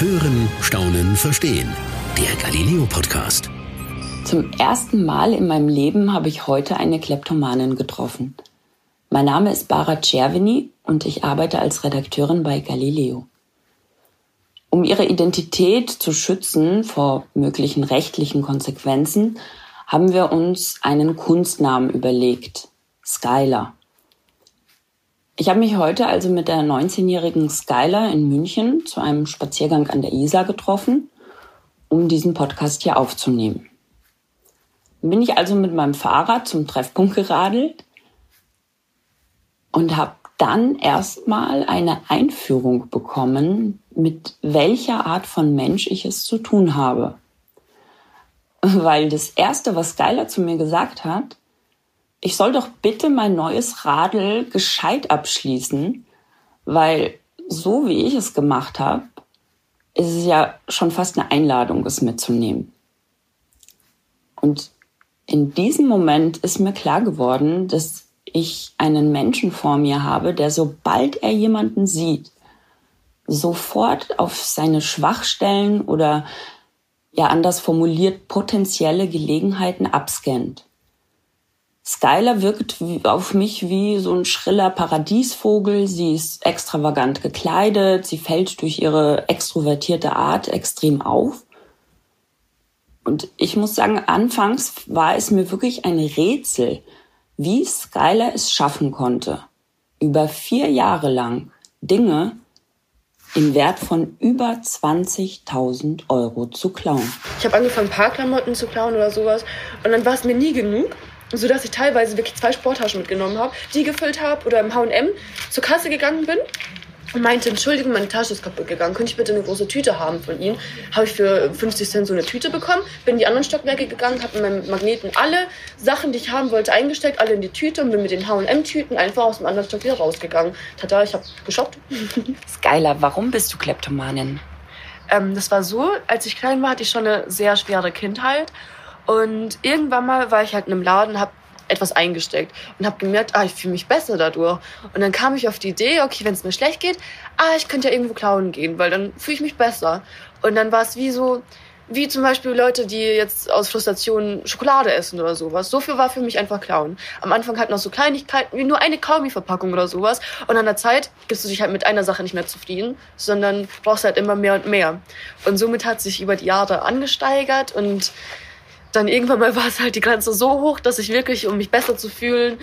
Hören, Staunen, Verstehen. Der Galileo Podcast. Zum ersten Mal in meinem Leben habe ich heute eine Kleptomanin getroffen. Mein Name ist Bara Cervini und ich arbeite als Redakteurin bei Galileo. Um ihre Identität zu schützen vor möglichen rechtlichen Konsequenzen, haben wir uns einen Kunstnamen überlegt. Skylar. Ich habe mich heute also mit der 19-jährigen Skylar in München zu einem Spaziergang an der Isar getroffen, um diesen Podcast hier aufzunehmen. Bin ich also mit meinem Fahrrad zum Treffpunkt geradelt und habe dann erstmal eine Einführung bekommen, mit welcher Art von Mensch ich es zu tun habe. Weil das Erste, was Skylar zu mir gesagt hat, ich soll doch bitte mein neues Radl gescheit abschließen, weil so wie ich es gemacht habe, ist es ja schon fast eine Einladung, es mitzunehmen. Und in diesem Moment ist mir klar geworden, dass ich einen Menschen vor mir habe, der sobald er jemanden sieht, sofort auf seine Schwachstellen oder ja anders formuliert potenzielle Gelegenheiten abscannt. Skylar wirkt auf mich wie so ein schriller Paradiesvogel. Sie ist extravagant gekleidet, sie fällt durch ihre extrovertierte Art extrem auf. Und ich muss sagen, anfangs war es mir wirklich ein Rätsel, wie Skylar es schaffen konnte, über vier Jahre lang Dinge im Wert von über 20.000 Euro zu klauen. Ich habe angefangen, Parkklamotten zu klauen oder sowas. Und dann war es mir nie genug so dass ich teilweise wirklich zwei Sporttaschen mitgenommen habe, die gefüllt habe oder im H&M zur Kasse gegangen bin und meinte, Entschuldigung, meine Tasche ist kaputt gegangen, könnte ich bitte eine große Tüte haben von Ihnen? Habe ich für 50 Cent so eine Tüte bekommen, bin in die anderen Stockwerke gegangen, habe in meinem Magneten alle Sachen, die ich haben wollte, eingesteckt, alle in die Tüte und bin mit den H&M-Tüten einfach aus dem anderen Stock wieder rausgegangen. Tada, ich habe geshoppt. Skylar, warum bist du Kleptomanin? Ähm, das war so, als ich klein war, hatte ich schon eine sehr schwere Kindheit und irgendwann mal war ich halt in einem Laden, habe etwas eingesteckt und habe gemerkt, ah, ich fühle mich besser dadurch. Und dann kam ich auf die Idee, okay, wenn es mir schlecht geht, ah, ich könnte ja irgendwo klauen gehen, weil dann fühle ich mich besser. Und dann war es wie so, wie zum Beispiel Leute, die jetzt aus Frustration Schokolade essen oder sowas. So viel war für mich einfach klauen. Am Anfang halt noch so Kleinigkeiten, wie nur eine Kaugummi-Verpackung oder sowas. Und an der Zeit gibst du dich halt mit einer Sache nicht mehr zufrieden, sondern brauchst halt immer mehr und mehr. Und somit hat sich über die Jahre angesteigert und dann irgendwann mal war es halt die Grenze so hoch, dass ich wirklich, um mich besser zu fühlen,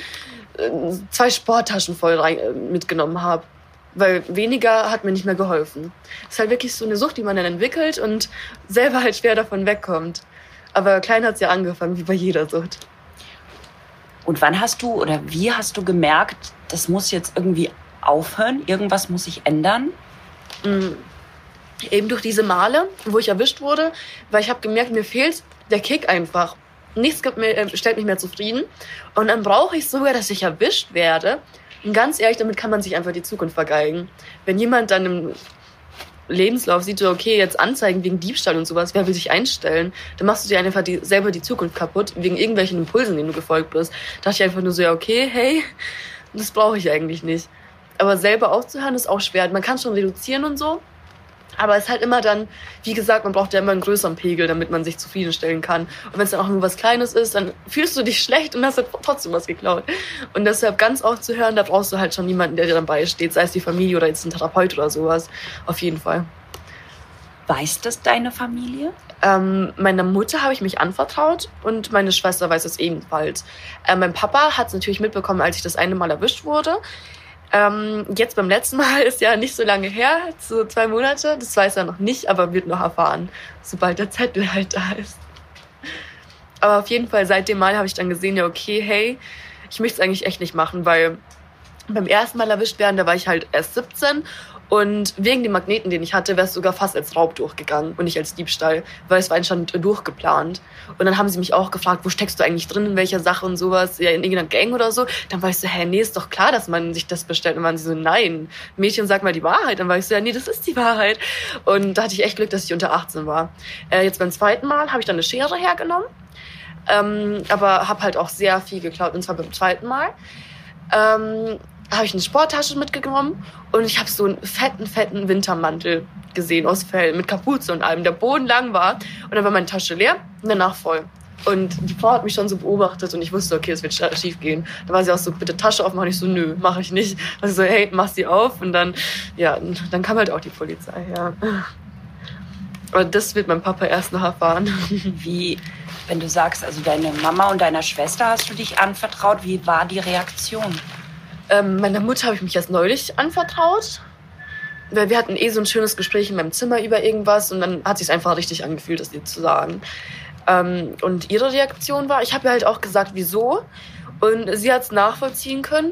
äh, zwei Sporttaschen voll rein, äh, mitgenommen habe. Weil weniger hat mir nicht mehr geholfen. Es ist halt wirklich so eine Sucht, die man dann entwickelt und selber halt schwer davon wegkommt. Aber klein hat es ja angefangen, wie bei jeder Sucht. Und wann hast du oder wie hast du gemerkt, das muss jetzt irgendwie aufhören, irgendwas muss sich ändern? Mhm. Eben durch diese Male, wo ich erwischt wurde, weil ich habe gemerkt, mir fehlt der Kick einfach. Nichts mir, äh, stellt mich mehr zufrieden. Und dann brauche ich sogar, dass ich erwischt werde. Und ganz ehrlich, damit kann man sich einfach die Zukunft vergeigen. Wenn jemand dann im Lebenslauf sieht, okay, jetzt Anzeigen wegen Diebstahl und sowas, wer will sich einstellen? Dann machst du dir einfach die, selber die Zukunft kaputt, wegen irgendwelchen Impulsen, denen du gefolgt bist. Da dachte ich einfach nur so, ja, okay, hey, das brauche ich eigentlich nicht. Aber selber aufzuhören ist auch schwer. Man kann schon reduzieren und so, aber es ist halt immer dann, wie gesagt, man braucht ja immer einen größeren Pegel, damit man sich zufriedenstellen kann. Und wenn es dann auch nur was Kleines ist, dann fühlst du dich schlecht und hast halt trotzdem was geklaut. Und deshalb ganz aufzuhören, da brauchst du halt schon jemanden, der dir dann beisteht, sei es die Familie oder jetzt ein Therapeut oder sowas. Auf jeden Fall. Weiß das deine Familie? Ähm, meiner Mutter habe ich mich anvertraut und meine Schwester weiß es ebenfalls. Äh, mein Papa hat es natürlich mitbekommen, als ich das eine Mal erwischt wurde. Ähm, jetzt beim letzten Mal ist ja nicht so lange her, so zwei Monate. Das weiß er noch nicht, aber wird noch erfahren, sobald der Zettel halt da ist. Aber auf jeden Fall seit dem Mal habe ich dann gesehen, ja okay, hey, ich möchte es eigentlich echt nicht machen, weil beim ersten Mal erwischt werden, da war ich halt erst 17 und wegen dem Magneten, den ich hatte, wäre es sogar fast als Raub durchgegangen und nicht als Diebstahl, weil es war anscheinend durchgeplant. Und dann haben sie mich auch gefragt, wo steckst du eigentlich drin, in welcher Sache und sowas, ja, in irgendeiner Gang oder so. Dann war ich so, hä, nee, ist doch klar, dass man sich das bestellt. Und waren sie so, nein, Mädchen, sag mal die Wahrheit. Dann war ich so, ja, nee, das ist die Wahrheit. Und da hatte ich echt Glück, dass ich unter 18 war. Äh, jetzt beim zweiten Mal habe ich dann eine Schere hergenommen, ähm, aber habe halt auch sehr viel geklaut, und zwar beim zweiten Mal. Ähm, habe ich eine Sporttasche mitgenommen und ich habe so einen fetten, fetten Wintermantel gesehen aus Fell mit Kapuze und allem, der Boden lang war und dann war meine Tasche leer und danach voll. Und die Frau hat mich schon so beobachtet und ich wusste, okay, es wird schief gehen. Da war sie auch so, bitte Tasche aufmachen. Ich so, nö, mache ich nicht. Also so, hey, mach sie auf. Und dann, ja, dann kam halt auch die Polizei, ja. Aber das wird mein Papa erst noch erfahren. Wie, wenn du sagst, also deine Mama und deiner Schwester hast du dich anvertraut, wie war die Reaktion? Ähm, meiner Mutter habe ich mich erst neulich anvertraut. Weil wir hatten eh so ein schönes Gespräch in meinem Zimmer über irgendwas und dann hat sich einfach richtig angefühlt, das ihr zu sagen. Ähm, und ihre Reaktion war, ich habe ihr halt auch gesagt, wieso. Und sie hat es nachvollziehen können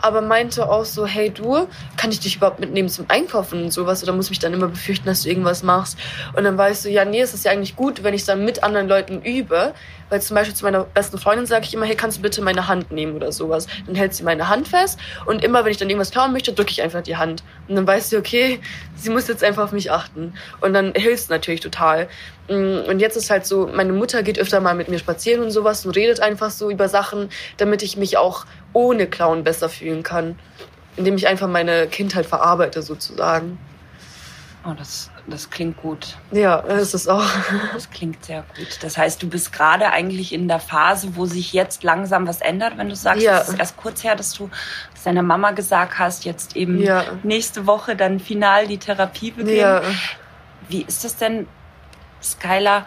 aber meinte auch so, hey du, kann ich dich überhaupt mitnehmen zum Einkaufen und sowas oder muss mich dann immer befürchten, dass du irgendwas machst? Und dann ich so, ja, nee, es ist ja eigentlich gut, wenn ich dann mit anderen Leuten übe, weil zum Beispiel zu meiner besten Freundin sage ich immer, hey, kannst du bitte meine Hand nehmen oder sowas? Dann hält sie meine Hand fest und immer, wenn ich dann irgendwas klauen möchte, drücke ich einfach die Hand. Und dann weiß sie, okay, sie muss jetzt einfach auf mich achten. Und dann hilft natürlich total. Mm, und jetzt ist halt so, meine Mutter geht öfter mal mit mir spazieren und sowas und redet einfach so über Sachen, damit ich mich auch ohne Clown besser fühlen kann. Indem ich einfach meine Kindheit verarbeite sozusagen. Oh, das, das klingt gut. Ja, ist auch. Das klingt sehr gut. Das heißt, du bist gerade eigentlich in der Phase, wo sich jetzt langsam was ändert, wenn du sagst, ja. es ist erst kurz her, dass du es deiner Mama gesagt hast, jetzt eben ja. nächste Woche dann final die Therapie beginnt. Ja. Wie ist das denn, Skylar?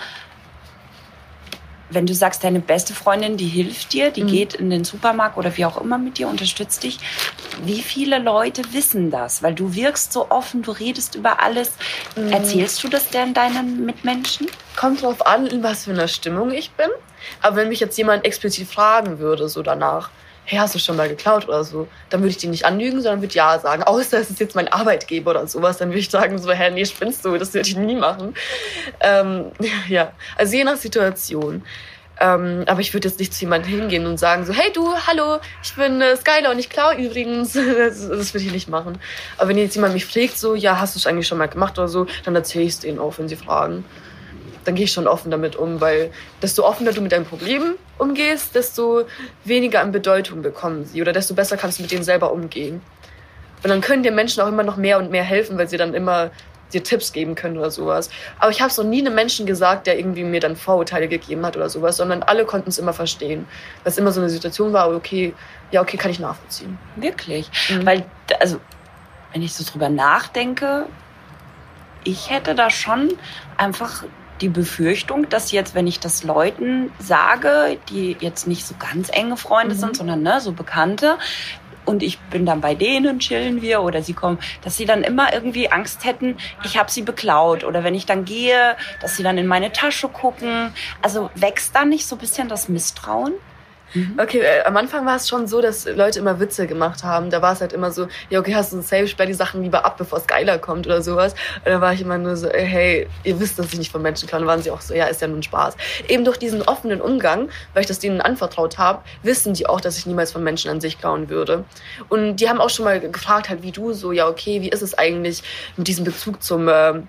wenn du sagst, deine beste Freundin, die hilft dir, die mhm. geht in den Supermarkt oder wie auch immer mit dir, unterstützt dich. Wie viele Leute wissen das? Weil du wirkst so offen, du redest über alles. Mhm. Erzählst du das denn deinen Mitmenschen? Kommt drauf an, in was für einer Stimmung ich bin. Aber wenn mich jetzt jemand explizit fragen würde, so danach, hey, hast du schon mal geklaut oder so, dann würde ich die nicht anlügen, sondern würde ja sagen. Außer es ist jetzt mein Arbeitgeber oder sowas, dann würde ich sagen so, hä, nee, spinnst du, das würde ich nie machen. Ähm, ja, also je nach Situation. Ähm, aber ich würde jetzt nicht zu jemandem hingehen und sagen so, hey du, hallo, ich bin äh, Skylar und ich klaue übrigens. das, das würde ich nicht machen. Aber wenn jetzt jemand mich fragt so, ja, hast du es eigentlich schon mal gemacht oder so, dann erzähle ich es denen auch, wenn sie fragen dann gehe ich schon offen damit um, weil desto offener du mit deinen Problemen umgehst, desto weniger an Bedeutung bekommen sie oder desto besser kannst du mit denen selber umgehen. Und dann können dir Menschen auch immer noch mehr und mehr helfen, weil sie dann immer dir Tipps geben können oder sowas. Aber ich habe es noch nie einem Menschen gesagt, der irgendwie mir dann Vorurteile gegeben hat oder sowas, sondern alle konnten es immer verstehen. Weil es immer so eine Situation war, okay, ja, okay, kann ich nachvollziehen. Wirklich. Mhm. Weil, also, wenn ich so drüber nachdenke, ich hätte da schon einfach die Befürchtung, dass jetzt, wenn ich das Leuten sage, die jetzt nicht so ganz enge Freunde mhm. sind, sondern ne, so Bekannte, und ich bin dann bei denen, chillen wir oder sie kommen, dass sie dann immer irgendwie Angst hätten, ich habe sie beklaut oder wenn ich dann gehe, dass sie dann in meine Tasche gucken. Also wächst da nicht so ein bisschen das Misstrauen? Mhm. Okay, äh, am Anfang war es schon so, dass Leute immer Witze gemacht haben. Da war es halt immer so, ja, okay, hast du ein Safe, sperr die Sachen lieber ab, bevor es geiler kommt oder sowas. Und da war ich immer nur so, hey, ihr wisst, dass ich nicht von Menschen kann. Und waren sie auch so, ja, ist ja nur ein Spaß. Eben durch diesen offenen Umgang, weil ich das denen anvertraut habe, wissen die auch, dass ich niemals von Menschen an sich klauen würde. Und die haben auch schon mal gefragt, halt wie du, so, ja, okay, wie ist es eigentlich mit diesem Bezug zum... Äh,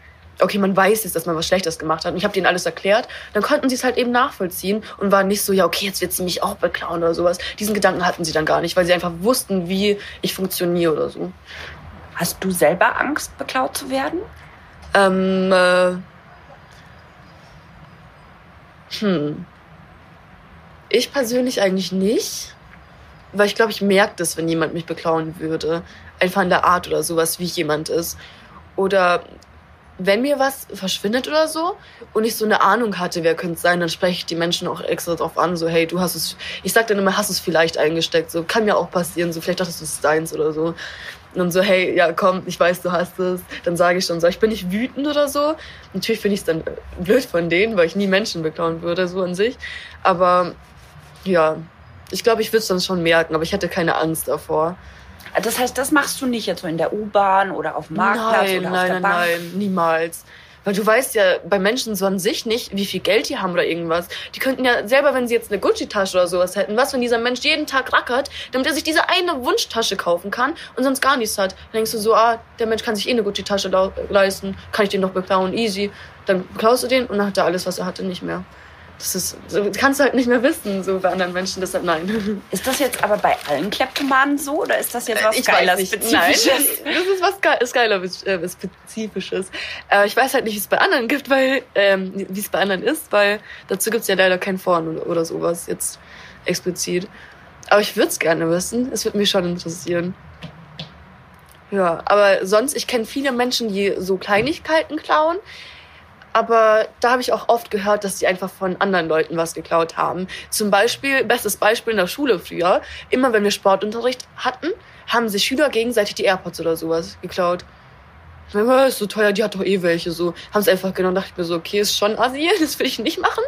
okay, man weiß jetzt, dass man was Schlechtes gemacht hat. Und ich habe denen alles erklärt. Dann konnten sie es halt eben nachvollziehen und waren nicht so, ja, okay, jetzt wird sie mich auch beklauen oder sowas. Diesen Gedanken hatten sie dann gar nicht, weil sie einfach wussten, wie ich funktioniere oder so. Hast du selber Angst, beklaut zu werden? Ähm, äh, hm. Ich persönlich eigentlich nicht. Weil ich glaube, ich merke das, wenn jemand mich beklauen würde. Einfach in der Art oder sowas, wie jemand ist. Oder wenn mir was verschwindet oder so und ich so eine Ahnung hatte, wer könnte es sein, dann spreche ich die Menschen auch extra drauf an, so hey, du hast es, ich sag dann immer, hast es vielleicht eingesteckt, so kann mir auch passieren, so vielleicht dachtest du es deins oder so. Und dann so, hey, ja komm, ich weiß, du hast es. Dann sage ich schon so, ich bin nicht wütend oder so. Natürlich finde ich es dann blöd von denen, weil ich nie Menschen beklauen würde, so an sich. Aber ja, ich glaube, ich würde es dann schon merken, aber ich hätte keine Angst davor. Das heißt, das machst du nicht jetzt so in der U-Bahn oder auf dem Marktplatz nein, oder nein, auf der nein, Bank? Nein, niemals. Weil du weißt ja bei Menschen so an sich nicht, wie viel Geld die haben oder irgendwas. Die könnten ja selber, wenn sie jetzt eine Gucci-Tasche oder sowas hätten, was, wenn dieser Mensch jeden Tag rackert, damit er sich diese eine Wunschtasche kaufen kann und sonst gar nichts hat. Dann denkst du so, ah, der Mensch kann sich eh eine Gucci-Tasche leisten, kann ich den doch beklauen, easy. Dann beklaust du den und dann hat er alles, was er hatte, nicht mehr. Das ist, so, kannst du halt nicht mehr wissen, so bei anderen Menschen, deshalb nein. Ist das jetzt aber bei allen Kleptomanen so oder ist das jetzt was ich Geiler. Spezifisches? Nein, das, das ist was, Ge Geiler, äh, Spezifisches. Äh, ich weiß halt nicht, wie es bei anderen gibt, weil, ähm, wie es bei anderen ist, weil dazu gibt's ja leider kein Foren oder, oder sowas jetzt explizit. Aber ich würde es gerne wissen. Es würde mich schon interessieren. Ja, aber sonst, ich kenne viele Menschen, die so Kleinigkeiten klauen. Aber da habe ich auch oft gehört, dass sie einfach von anderen Leuten was geklaut haben. Zum Beispiel, bestes Beispiel in der Schule früher, immer wenn wir Sportunterricht hatten, haben sich Schüler gegenseitig die AirPods oder sowas geklaut. Meine, ist so teuer, die hat doch eh welche. So haben es einfach genommen. Dachte ich mir so, okay, ist schon assi, das will ich nicht machen.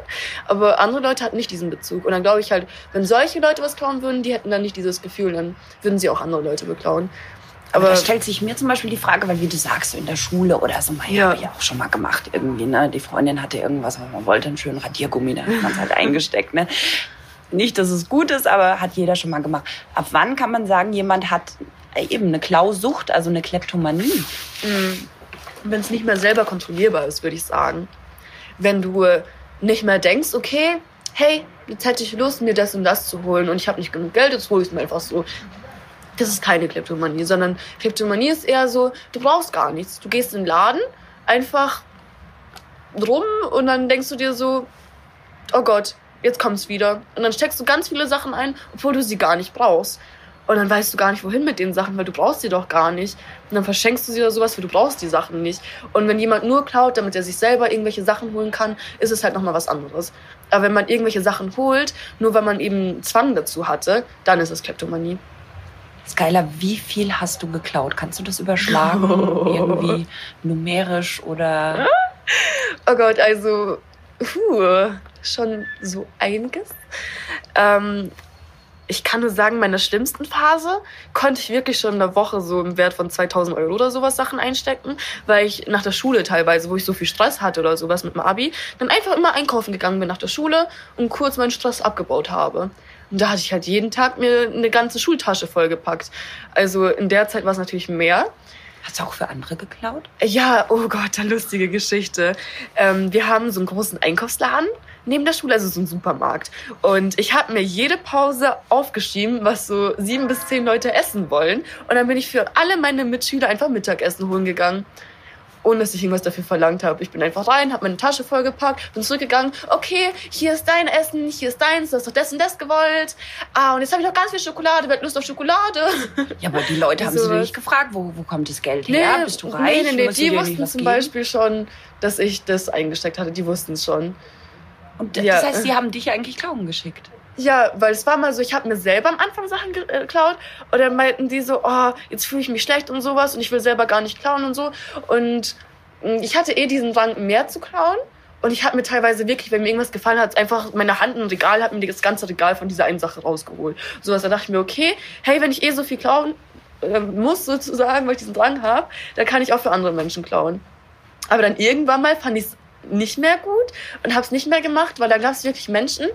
Aber andere Leute hatten nicht diesen Bezug. Und dann glaube ich halt, wenn solche Leute was klauen würden, die hätten dann nicht dieses Gefühl, dann würden sie auch andere Leute beklauen. Aber da stellt sich mir zum Beispiel die Frage, weil wie du sagst, so in der Schule oder so, mal, ja. habe ich auch schon mal gemacht irgendwie, ne? Die Freundin hatte irgendwas, man wollte einen schönen Radiergummi, da hat man es halt eingesteckt, ne? Nicht, dass es gut ist, aber hat jeder schon mal gemacht. Ab wann kann man sagen, jemand hat eben eine Klausucht, also eine Kleptomanie? Mhm. Wenn es nicht mehr selber kontrollierbar ist, würde ich sagen. Wenn du nicht mehr denkst, okay, hey, jetzt hätte ich Lust, mir das und das zu holen und ich habe nicht genug Geld, jetzt hole ich es mir einfach so das ist keine Kleptomanie, sondern Kleptomanie ist eher so, du brauchst gar nichts. Du gehst in den Laden einfach rum und dann denkst du dir so, oh Gott, jetzt kommt's wieder. Und dann steckst du ganz viele Sachen ein, obwohl du sie gar nicht brauchst. Und dann weißt du gar nicht, wohin mit den Sachen, weil du brauchst sie doch gar nicht. Und dann verschenkst du sie oder sowas, weil du brauchst die Sachen nicht. Und wenn jemand nur klaut, damit er sich selber irgendwelche Sachen holen kann, ist es halt nochmal was anderes. Aber wenn man irgendwelche Sachen holt, nur weil man eben Zwang dazu hatte, dann ist es Kleptomanie. Skylar, wie viel hast du geklaut? Kannst du das überschlagen? Oh. Irgendwie numerisch oder? Oh Gott, also puh, schon so einiges. Ähm, ich kann nur sagen, meiner schlimmsten Phase konnte ich wirklich schon in der Woche so im Wert von 2000 Euro oder sowas Sachen einstecken, weil ich nach der Schule teilweise, wo ich so viel Stress hatte oder sowas mit dem Abi, dann einfach immer einkaufen gegangen bin nach der Schule und kurz meinen Stress abgebaut habe. Und da hatte ich halt jeden Tag mir eine ganze Schultasche vollgepackt. Also in der Zeit war es natürlich mehr. Hast du auch für andere geklaut? Ja, oh Gott, eine lustige Geschichte. Ähm, wir haben so einen großen Einkaufsladen neben der Schule, also so einen Supermarkt. Und ich habe mir jede Pause aufgeschrieben, was so sieben bis zehn Leute essen wollen. Und dann bin ich für alle meine Mitschüler einfach Mittagessen holen gegangen ohne dass ich irgendwas dafür verlangt habe. Ich bin einfach rein, habe meine Tasche vollgepackt, bin zurückgegangen. Okay, hier ist dein Essen, hier ist deins, du hast doch das und das gewollt. Ah, und jetzt habe ich noch ganz viel Schokolade, wer hat Lust auf Schokolade? Ja, aber die Leute haben so. sich nicht gefragt, wo, wo kommt das Geld her? Nee, Bist du reich? Nee, nee, nee, die wussten zum geben? Beispiel schon, dass ich das eingesteckt hatte. Die wussten es schon. Und das ja. heißt, sie haben dich eigentlich Glauben geschickt? Ja, weil es war mal so, ich habe mir selber am Anfang Sachen äh, geklaut und dann meinten die so, oh, jetzt fühle ich mich schlecht und sowas und ich will selber gar nicht klauen und so. Und mm, ich hatte eh diesen Drang, mehr zu klauen. Und ich habe mir teilweise wirklich, wenn mir irgendwas gefallen hat, einfach meine Hand im Regal, hat mir das ganze Regal von dieser einen Sache rausgeholt. So was, da dachte ich mir, okay, hey, wenn ich eh so viel klauen äh, muss sozusagen, weil ich diesen Drang habe, dann kann ich auch für andere Menschen klauen. Aber dann irgendwann mal fand ich es nicht mehr gut und habe es nicht mehr gemacht, weil da gab es wirklich Menschen,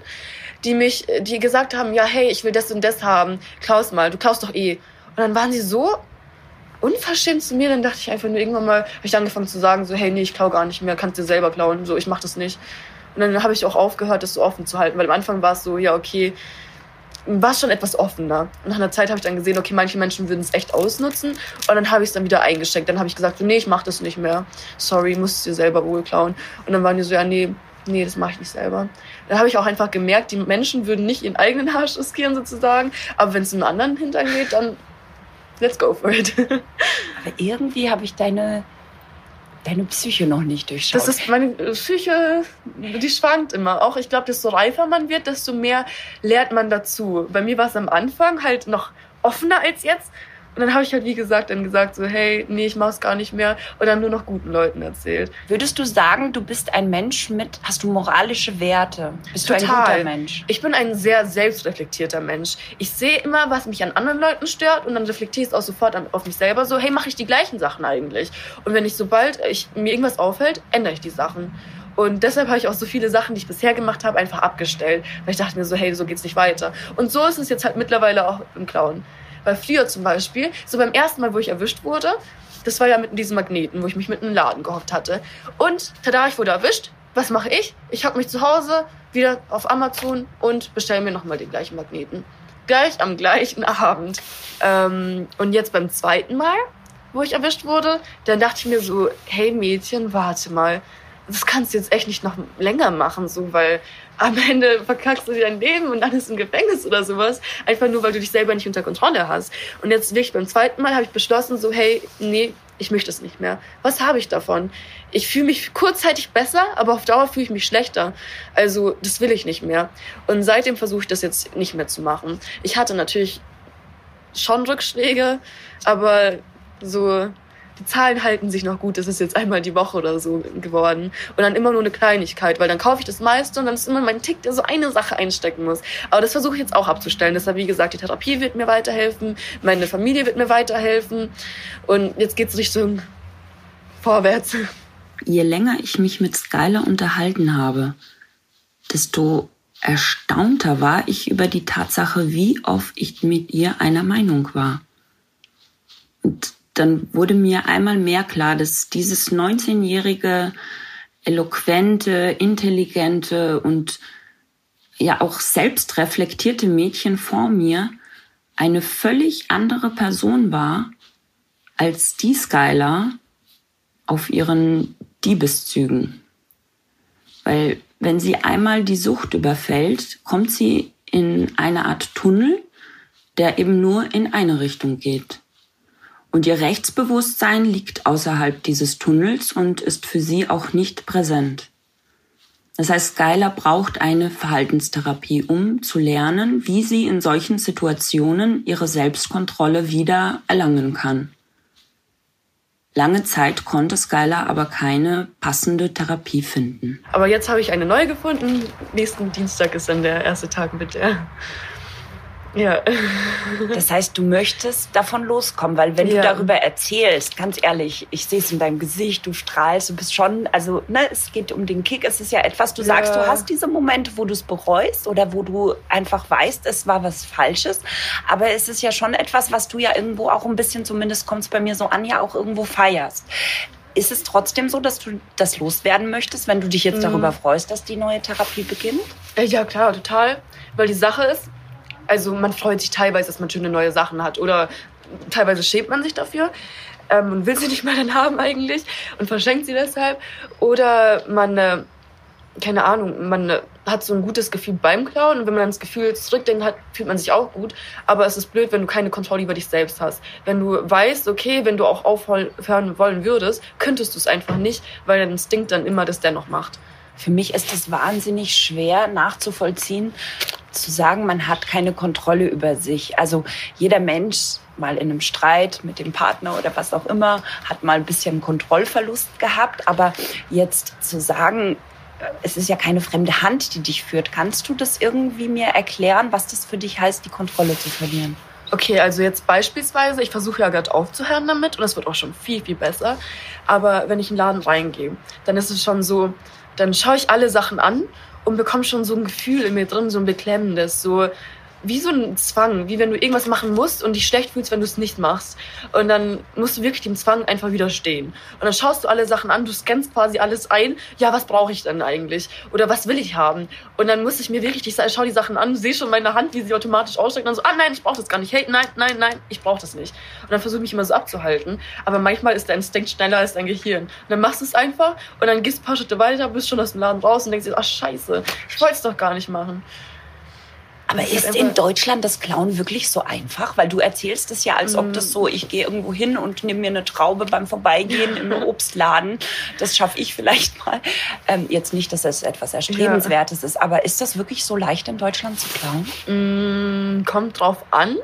die mich, die gesagt haben, ja, hey, ich will das und das haben, klaus mal, du klaust doch eh. Und dann waren sie so unverschämt zu mir, dann dachte ich einfach nur irgendwann mal, habe ich angefangen zu sagen, so, hey, nee, ich klau gar nicht mehr, kannst dir selber klauen, so, ich mach das nicht. Und dann habe ich auch aufgehört, das so offen zu halten, weil am Anfang war es so, ja, okay, war schon etwas offener. Nach einer Zeit habe ich dann gesehen, okay, manche Menschen würden es echt ausnutzen. Und dann habe ich es dann wieder eingesteckt. Dann habe ich gesagt, so, nee, ich mach das nicht mehr. Sorry, musst du dir selber wohl klauen. Und dann waren die so, ja, nee, nee, das mache ich nicht selber. Da habe ich auch einfach gemerkt, die Menschen würden nicht ihren eigenen Arsch riskieren sozusagen, aber wenn es einem anderen Hintern geht, dann let's go for it. aber irgendwie habe ich deine deine Psyche noch nicht durchschaut. Das ist meine Psyche, die schwankt immer. Auch ich glaube, desto reifer man wird, desto mehr lernt man dazu. Bei mir war es am Anfang halt noch offener als jetzt. Und dann habe ich halt, wie gesagt, dann gesagt, so, hey, nee, ich mach's gar nicht mehr. Und dann nur noch guten Leuten erzählt. Würdest du sagen, du bist ein Mensch mit, hast du moralische Werte? Bist Total. du ein guter Mensch? Ich bin ein sehr selbstreflektierter Mensch. Ich sehe immer, was mich an anderen Leuten stört und dann reflektiere ich es auch sofort auf mich selber. So, hey, mache ich die gleichen Sachen eigentlich? Und wenn ich, sobald ich, mir irgendwas auffällt, ändere ich die Sachen. Und deshalb habe ich auch so viele Sachen, die ich bisher gemacht habe, einfach abgestellt. Weil ich dachte mir so, hey, so geht's nicht weiter. Und so ist es jetzt halt mittlerweile auch im Clown. Weil früher zum Beispiel, so beim ersten Mal, wo ich erwischt wurde, das war ja mit diesem Magneten, wo ich mich mit einem Laden gehofft hatte. Und tada, ich wurde erwischt, was mache ich? Ich hocke mich zu Hause wieder auf Amazon und bestelle mir nochmal den gleichen Magneten. Gleich am gleichen Abend. Ähm, und jetzt beim zweiten Mal, wo ich erwischt wurde, dann dachte ich mir so, hey Mädchen, warte mal, das kannst du jetzt echt nicht noch länger machen, so, weil am Ende verkackst du dir dein Leben und dann ist im Gefängnis oder sowas. Einfach nur, weil du dich selber nicht unter Kontrolle hast. Und jetzt wirklich beim zweiten Mal habe ich beschlossen, so, hey, nee, ich möchte es nicht mehr. Was habe ich davon? Ich fühle mich kurzzeitig besser, aber auf Dauer fühle ich mich schlechter. Also, das will ich nicht mehr. Und seitdem versuche ich das jetzt nicht mehr zu machen. Ich hatte natürlich schon Rückschläge, aber so die Zahlen halten sich noch gut, das ist jetzt einmal die Woche oder so geworden. Und dann immer nur eine Kleinigkeit, weil dann kaufe ich das meiste und dann ist immer mein Tick, der so eine Sache einstecken muss. Aber das versuche ich jetzt auch abzustellen. Deshalb, wie gesagt, die Therapie wird mir weiterhelfen, meine Familie wird mir weiterhelfen. Und jetzt geht's Richtung vorwärts. Je länger ich mich mit Skylar unterhalten habe, desto erstaunter war ich über die Tatsache, wie oft ich mit ihr einer Meinung war. Und dann wurde mir einmal mehr klar, dass dieses 19-jährige, eloquente, intelligente und ja auch selbstreflektierte Mädchen vor mir eine völlig andere Person war als die Skylar auf ihren Diebeszügen. Weil wenn sie einmal die Sucht überfällt, kommt sie in eine Art Tunnel, der eben nur in eine Richtung geht. Und ihr Rechtsbewusstsein liegt außerhalb dieses Tunnels und ist für sie auch nicht präsent. Das heißt, Skylar braucht eine Verhaltenstherapie, um zu lernen, wie sie in solchen Situationen ihre Selbstkontrolle wieder erlangen kann. Lange Zeit konnte Skylar aber keine passende Therapie finden. Aber jetzt habe ich eine neue gefunden. Nächsten Dienstag ist dann der erste Tag mit der. Ja. Das heißt, du möchtest davon loskommen, weil wenn ja. du darüber erzählst, ganz ehrlich, ich sehe es in deinem Gesicht, du strahlst, du bist schon, also ne, es geht um den Kick, es ist ja etwas, du ja. sagst, du hast diese Momente, wo du es bereust oder wo du einfach weißt, es war was Falsches, aber es ist ja schon etwas, was du ja irgendwo auch ein bisschen, zumindest kommt es bei mir so an, ja auch irgendwo feierst. Ist es trotzdem so, dass du das loswerden möchtest, wenn du dich jetzt darüber freust, dass die neue Therapie beginnt? Ja, klar, total. Weil die Sache ist, also man freut sich teilweise, dass man schöne neue Sachen hat oder teilweise schämt man sich dafür ähm, und will sie nicht mehr dann haben eigentlich und verschenkt sie deshalb. Oder man, äh, keine Ahnung, man äh, hat so ein gutes Gefühl beim Klauen und wenn man dann das Gefühl zurückdenkt hat, fühlt man sich auch gut. Aber es ist blöd, wenn du keine Kontrolle über dich selbst hast. Wenn du weißt, okay, wenn du auch aufhören wollen würdest, könntest du es einfach nicht, weil dein Instinkt dann immer das dennoch macht. Für mich ist es wahnsinnig schwer nachzuvollziehen, zu sagen, man hat keine Kontrolle über sich. Also jeder Mensch mal in einem Streit mit dem Partner oder was auch immer hat mal ein bisschen Kontrollverlust gehabt. Aber jetzt zu sagen, es ist ja keine fremde Hand, die dich führt. Kannst du das irgendwie mir erklären, was das für dich heißt, die Kontrolle zu verlieren? Okay, also jetzt beispielsweise, ich versuche ja gerade aufzuhören damit und es wird auch schon viel, viel besser. Aber wenn ich in den Laden reingehe, dann ist es schon so, dann schaue ich alle Sachen an und bekomme schon so ein Gefühl in mir drin, so ein beklemmendes, so wie so ein Zwang, wie wenn du irgendwas machen musst und dich schlecht fühlst, wenn du es nicht machst. Und dann musst du wirklich dem Zwang einfach widerstehen. Und dann schaust du alle Sachen an, du scannst quasi alles ein. Ja, was brauche ich denn eigentlich? Oder was will ich haben? Und dann muss ich mir wirklich, ich schau die Sachen an, sehe schon meine Hand, wie sie automatisch ausstreckt und dann so, ah nein, ich brauche das gar nicht. Hey, nein, nein, nein, ich brauche das nicht. Und dann versuche ich mich immer so abzuhalten. Aber manchmal ist dein Instinkt schneller als dein Gehirn. Und dann machst du es einfach und dann gehst ein paar Schritte weiter, bist schon aus dem Laden raus und denkst dir, ach scheiße, ich wollte es doch gar nicht machen. Aber ist in Deutschland das Klauen wirklich so einfach? Weil du erzählst es ja, als ob das so, ich gehe irgendwo hin und nehme mir eine Traube beim Vorbeigehen im Obstladen. Das schaffe ich vielleicht mal. Ähm, jetzt nicht, dass das etwas Erstrebenswertes ja. ist, aber ist das wirklich so leicht in Deutschland zu klauen? Mm, kommt drauf an,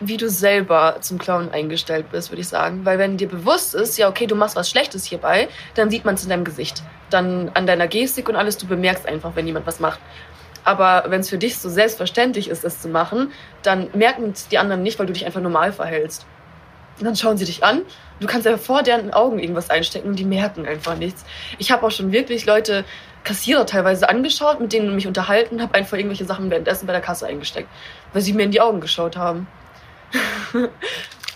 wie du selber zum Klauen eingestellt bist, würde ich sagen. Weil wenn dir bewusst ist, ja, okay, du machst was Schlechtes hierbei, dann sieht man es in deinem Gesicht. Dann an deiner Gestik und alles, du bemerkst einfach, wenn jemand was macht. Aber wenn es für dich so selbstverständlich ist, das zu machen, dann merken es die anderen nicht, weil du dich einfach normal verhältst. Und dann schauen sie dich an. Du kannst ja vor deren Augen irgendwas einstecken und die merken einfach nichts. Ich habe auch schon wirklich Leute, Kassierer teilweise angeschaut, mit denen mich unterhalten, habe einfach irgendwelche Sachen währenddessen bei der Kasse eingesteckt, weil sie mir in die Augen geschaut haben.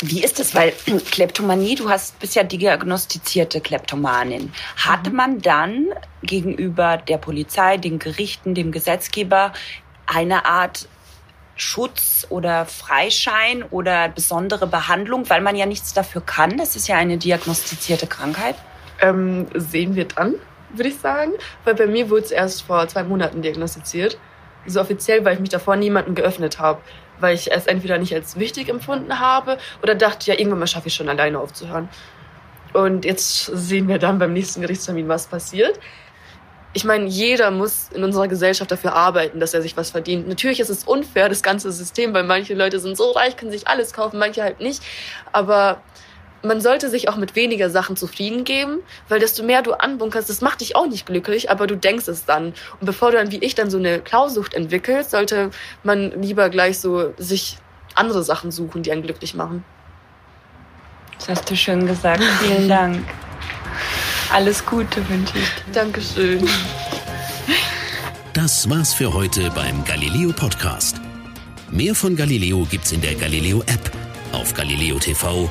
Wie ist es? Weil Kleptomanie, du hast bist ja diagnostizierte Kleptomanin. Hatte mhm. man dann gegenüber der Polizei, den Gerichten, dem Gesetzgeber eine Art Schutz oder Freischein oder besondere Behandlung, weil man ja nichts dafür kann? Das ist ja eine diagnostizierte Krankheit. Ähm, sehen wir dann, würde ich sagen. Weil bei mir wurde es erst vor zwei Monaten diagnostiziert. So offiziell, weil ich mich davor niemanden geöffnet habe. Weil ich es entweder nicht als wichtig empfunden habe oder dachte, ja, irgendwann mal schaffe ich schon alleine aufzuhören. Und jetzt sehen wir dann beim nächsten Gerichtstermin, was passiert ich meine, jeder muss in unserer Gesellschaft dafür arbeiten, dass er sich was verdient. Natürlich ist es unfair, das ganze System, weil manche Leute sind so reich, können sich alles kaufen, manche halt nicht. Aber man sollte sich auch mit weniger Sachen zufrieden geben, weil desto mehr du anbunkerst, das macht dich auch nicht glücklich, aber du denkst es dann. Und bevor du dann wie ich dann so eine Klausucht entwickelst, sollte man lieber gleich so sich andere Sachen suchen, die einen glücklich machen. Das hast du schön gesagt. Vielen Dank. Alles Gute wünsche ich dir. Dankeschön. Das war's für heute beim Galileo Podcast. Mehr von Galileo gibt's in der Galileo App, auf Galileo TV,